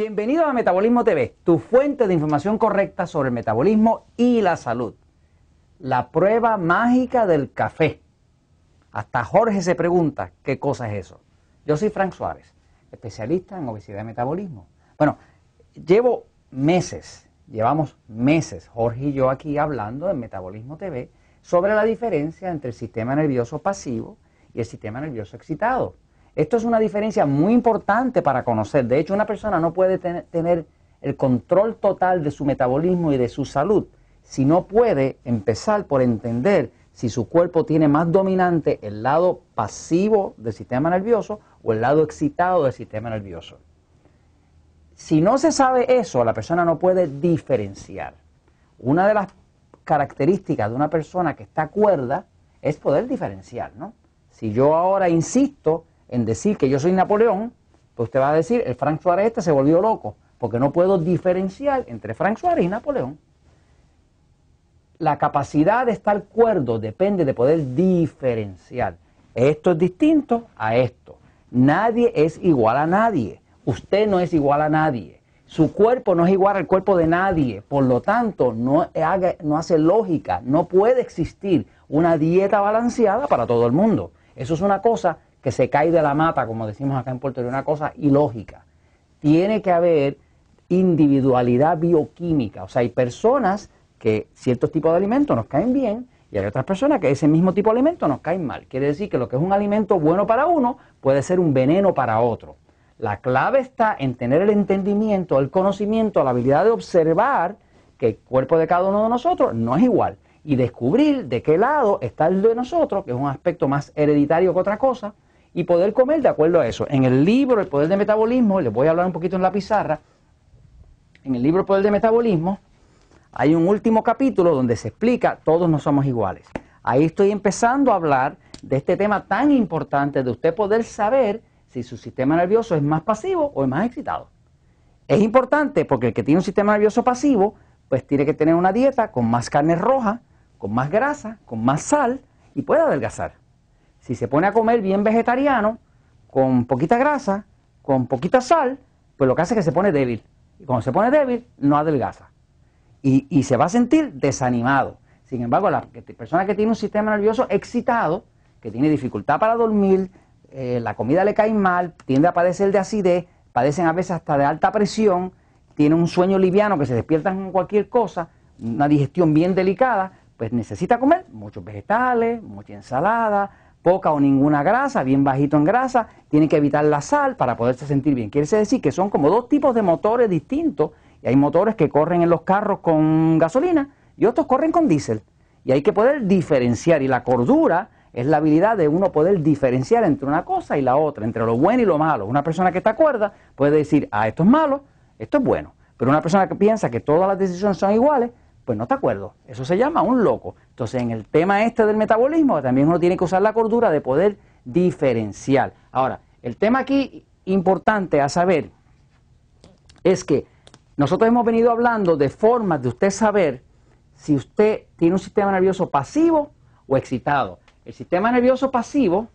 Bienvenido a Metabolismo TV, tu fuente de información correcta sobre el metabolismo y la salud. La prueba mágica del café. Hasta Jorge se pregunta qué cosa es eso. Yo soy Frank Suárez, especialista en obesidad y metabolismo. Bueno, llevo meses, llevamos meses, Jorge y yo aquí hablando en Metabolismo TV sobre la diferencia entre el sistema nervioso pasivo y el sistema nervioso excitado. Esto es una diferencia muy importante para conocer. De hecho, una persona no puede tener el control total de su metabolismo y de su salud si no puede empezar por entender si su cuerpo tiene más dominante el lado pasivo del sistema nervioso o el lado excitado del sistema nervioso. Si no se sabe eso, la persona no puede diferenciar. Una de las características de una persona que está cuerda es poder diferenciar, ¿no? Si yo ahora insisto en decir que yo soy Napoleón, pues usted va a decir, el Frank Suárez este se volvió loco, porque no puedo diferenciar entre Frank Suárez y Napoleón. La capacidad de estar cuerdo depende de poder diferenciar. Esto es distinto a esto. Nadie es igual a nadie. Usted no es igual a nadie. Su cuerpo no es igual al cuerpo de nadie. Por lo tanto, no, no hace lógica. No puede existir una dieta balanceada para todo el mundo. Eso es una cosa que se cae de la mata, como decimos acá en Puerto Rico, una cosa ilógica. Tiene que haber individualidad bioquímica. O sea, hay personas que ciertos tipos de alimentos nos caen bien y hay otras personas que ese mismo tipo de alimento nos caen mal. Quiere decir que lo que es un alimento bueno para uno puede ser un veneno para otro. La clave está en tener el entendimiento, el conocimiento, la habilidad de observar que el cuerpo de cada uno de nosotros no es igual y descubrir de qué lado está el de nosotros, que es un aspecto más hereditario que otra cosa, y poder comer de acuerdo a eso. En el libro El Poder de Metabolismo, les voy a hablar un poquito en la pizarra, en el libro El Poder de Metabolismo hay un último capítulo donde se explica todos no somos iguales. Ahí estoy empezando a hablar de este tema tan importante de usted poder saber si su sistema nervioso es más pasivo o es más excitado. Es importante porque el que tiene un sistema nervioso pasivo, pues tiene que tener una dieta con más carne roja, con más grasa, con más sal y puede adelgazar. Si se pone a comer bien vegetariano, con poquita grasa, con poquita sal, pues lo que hace es que se pone débil. Y cuando se pone débil, no adelgaza. Y, se va a sentir desanimado. Sin embargo, la persona que tiene un sistema nervioso excitado, que tiene dificultad para dormir, eh, la comida le cae mal, tiende a padecer de acidez, padecen a veces hasta de alta presión, tiene un sueño liviano que se despiertan con cualquier cosa, una digestión bien delicada, pues necesita comer muchos vegetales, mucha ensalada, poca o ninguna grasa, bien bajito en grasa, tiene que evitar la sal para poderse sentir bien. Quiere decir que son como dos tipos de motores distintos y hay motores que corren en los carros con gasolina y otros corren con diésel. Y hay que poder diferenciar y la cordura es la habilidad de uno poder diferenciar entre una cosa y la otra, entre lo bueno y lo malo. Una persona que está cuerda puede decir, ah, esto es malo, esto es bueno. Pero una persona que piensa que todas las decisiones son iguales, pues no te acuerdo. Eso se llama un loco. Entonces, en el tema este del metabolismo, también uno tiene que usar la cordura de poder diferenciar. Ahora, el tema aquí importante a saber es que nosotros hemos venido hablando de formas de usted saber si usted tiene un sistema nervioso pasivo o excitado. El sistema nervioso pasivo,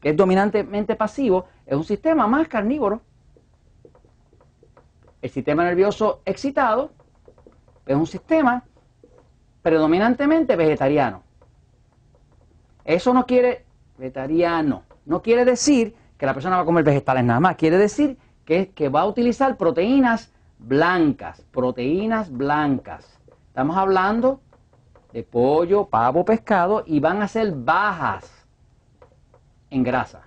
que es dominantemente pasivo, es un sistema más carnívoro. El sistema nervioso excitado es un sistema predominantemente vegetariano. Eso no quiere, vegetariano, no quiere decir que la persona va a comer vegetales nada más, quiere decir que, que va a utilizar proteínas blancas, proteínas blancas. Estamos hablando de pollo, pavo, pescado y van a ser bajas en grasa.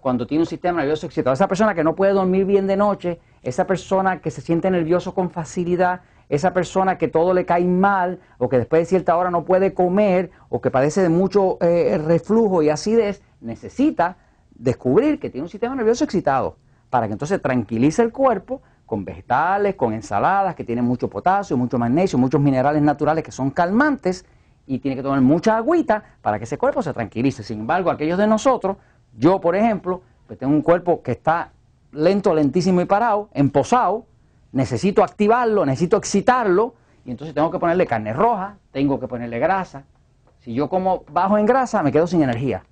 Cuando tiene un sistema nervioso excitado. Esa persona que no puede dormir bien de noche esa persona que se siente nervioso con facilidad, esa persona que todo le cae mal o que después de cierta hora no puede comer o que padece de mucho eh, reflujo y acidez, necesita descubrir que tiene un sistema nervioso excitado para que entonces tranquilice el cuerpo con vegetales, con ensaladas que tienen mucho potasio, mucho magnesio, muchos minerales naturales que son calmantes y tiene que tomar mucha agüita para que ese cuerpo se tranquilice. Sin embargo, aquellos de nosotros, yo por ejemplo, pues tengo un cuerpo que está lento, lentísimo y parado, emposado, necesito activarlo, necesito excitarlo, y entonces tengo que ponerle carne roja, tengo que ponerle grasa. Si yo como bajo en grasa, me quedo sin energía.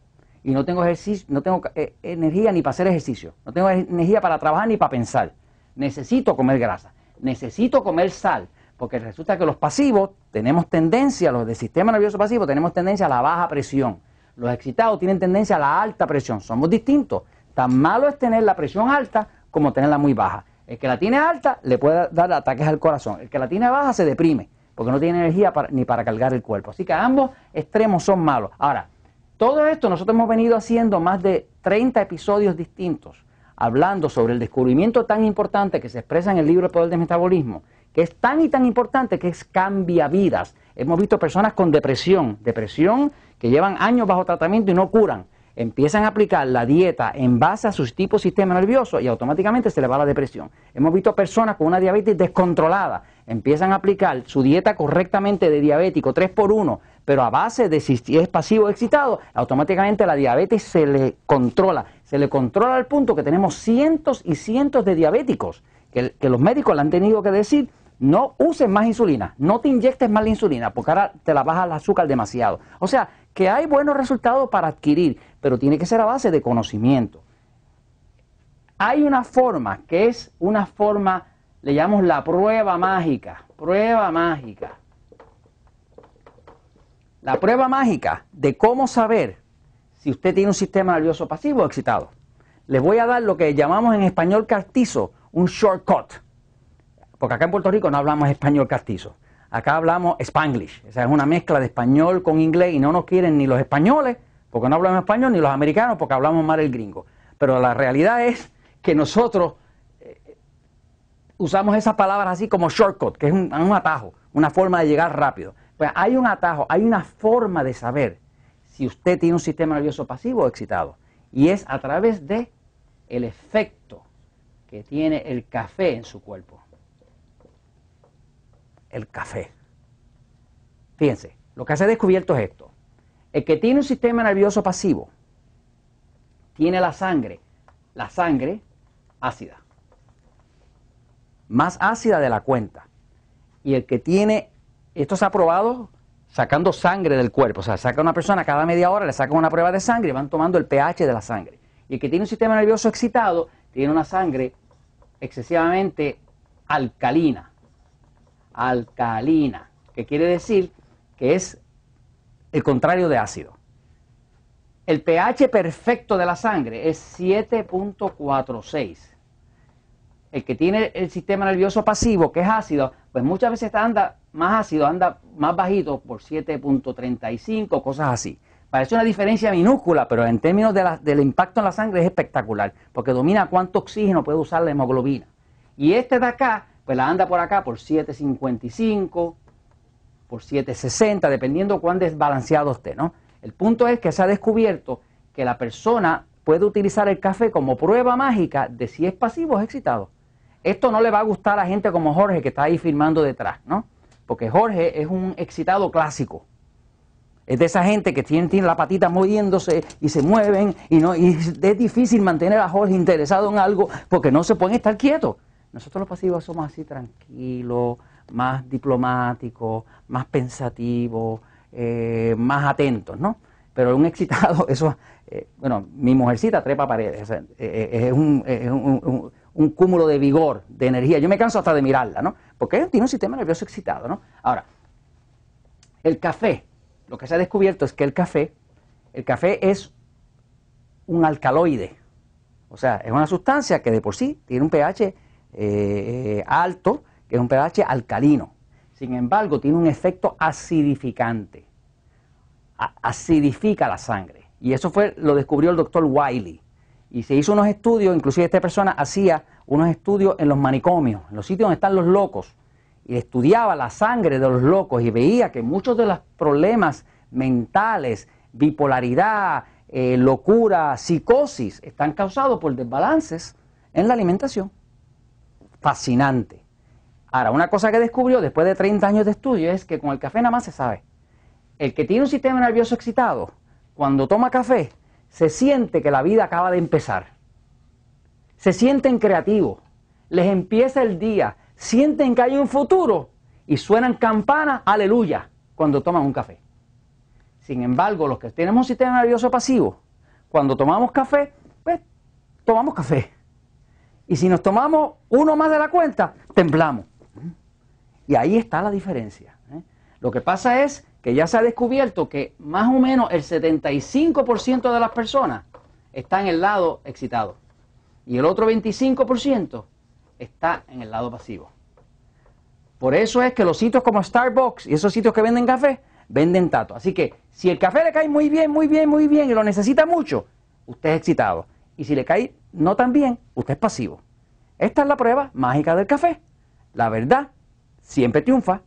y no tengo, ejercicio, no tengo eh, energía ni para hacer ejercicio, no tengo energía para trabajar ni para pensar. Necesito comer grasa, necesito comer sal, porque resulta que los pasivos tenemos tendencia, los del sistema nervioso pasivo tenemos tendencia a la baja presión. Los excitados tienen tendencia a la alta presión. Somos distintos. Tan malo es tener la presión alta como tenerla muy baja. El que la tiene alta le puede dar ataques al corazón. El que la tiene baja se deprime porque no tiene energía ni para cargar el cuerpo. Así que ambos extremos son malos. Ahora, todo esto nosotros hemos venido haciendo más de 30 episodios distintos, hablando sobre el descubrimiento tan importante que se expresa en el libro El Poder del Metabolismo, que es tan y tan importante que es cambia vidas. Hemos visto personas con depresión, depresión que llevan años bajo tratamiento y no curan. Empiezan a aplicar la dieta en base a su tipo de sistema nervioso y automáticamente se le va la depresión. Hemos visto personas con una diabetes descontrolada, empiezan a aplicar su dieta correctamente de diabético 3 por 1 pero a base de si es pasivo o excitado, automáticamente la diabetes se le controla. Se le controla al punto que tenemos cientos y cientos de diabéticos que, los médicos le han tenido que decir no uses más insulina, no te inyectes más la insulina, porque ahora te la baja el azúcar demasiado. O sea, que hay buenos resultados para adquirir, pero tiene que ser a base de conocimiento. Hay una forma que es una forma, le llamamos la prueba mágica, prueba mágica. La prueba mágica de cómo saber si usted tiene un sistema nervioso pasivo o excitado. Les voy a dar lo que llamamos en español castizo un shortcut. Porque acá en Puerto Rico no hablamos español castizo. Acá hablamos spanglish. O sea, es una mezcla de español con inglés y no nos quieren ni los españoles, porque no hablamos español, ni los americanos, porque hablamos mal el gringo. Pero la realidad es que nosotros eh, usamos esas palabras así como shortcut, que es un atajo, una forma de llegar rápido. Pues hay un atajo, hay una forma de saber si usted tiene un sistema nervioso pasivo o excitado. Y es a través de el efecto que tiene el café en su cuerpo. El café. Fíjense, lo que se ha descubierto es esto. El que tiene un sistema nervioso pasivo tiene la sangre, la sangre ácida. Más ácida de la cuenta. Y el que tiene esto se ha probado sacando sangre del cuerpo. O sea, saca una persona cada media hora, le sacan una prueba de sangre y van tomando el pH de la sangre. Y el que tiene un sistema nervioso excitado tiene una sangre excesivamente alcalina. Alcalina, que quiere decir que es el contrario de ácido. El pH perfecto de la sangre es 7.46 el que tiene el sistema nervioso pasivo, que es ácido, pues muchas veces anda más ácido, anda más bajito por 7.35, cosas así. Parece una diferencia minúscula, pero en términos del impacto en la sangre es espectacular, porque domina cuánto oxígeno puede usar la hemoglobina. Y este de acá, pues la anda por acá por 7.55, por 7.60, dependiendo cuán desbalanceado esté, ¿no? El punto es que se ha descubierto que la persona puede utilizar el café como prueba mágica de si es pasivo o es excitado. Esto no le va a gustar a gente como Jorge que está ahí firmando detrás, ¿no? Porque Jorge es un excitado clásico. Es de esa gente que tiene, tiene la patita moviéndose y se mueven y, no, y es difícil mantener a Jorge interesado en algo porque no se pueden estar quietos. Nosotros los pasivos somos así tranquilos, más diplomáticos, más pensativos, eh, más atentos, ¿no? Pero un excitado, eso, eh, bueno, mi mujercita trepa paredes, eh, es un un cúmulo de vigor, de energía. Yo me canso hasta de mirarla, ¿no? Porque tiene un sistema nervioso excitado, ¿no? Ahora, el café, lo que se ha descubierto es que el café, el café es un alcaloide. O sea, es una sustancia que de por sí tiene un pH eh, alto, que es un pH alcalino. Sin embargo, tiene un efecto acidificante. acidifica la sangre. Y eso fue, lo descubrió el doctor Wiley. Y se hizo unos estudios, inclusive esta persona hacía unos estudios en los manicomios, en los sitios donde están los locos, y estudiaba la sangre de los locos y veía que muchos de los problemas mentales, bipolaridad, eh, locura, psicosis, están causados por desbalances en la alimentación. Fascinante. Ahora, una cosa que descubrió después de 30 años de estudio es que con el café nada más se sabe. El que tiene un sistema nervioso excitado, cuando toma café, se siente que la vida acaba de empezar. Se sienten creativos, les empieza el día, sienten que hay un futuro y suenan campanas, aleluya, cuando toman un café. Sin embargo, los que tenemos un sistema nervioso pasivo, cuando tomamos café, pues tomamos café. Y si nos tomamos uno más de la cuenta, temblamos. Y ahí está la diferencia. ¿eh? Lo que pasa es que ya se ha descubierto que más o menos el 75% de las personas está en el lado excitado y el otro 25% está en el lado pasivo. Por eso es que los sitios como Starbucks y esos sitios que venden café, venden tato. Así que si el café le cae muy bien, muy bien, muy bien y lo necesita mucho, usted es excitado. Y si le cae no tan bien, usted es pasivo. Esta es la prueba mágica del café. La verdad siempre triunfa.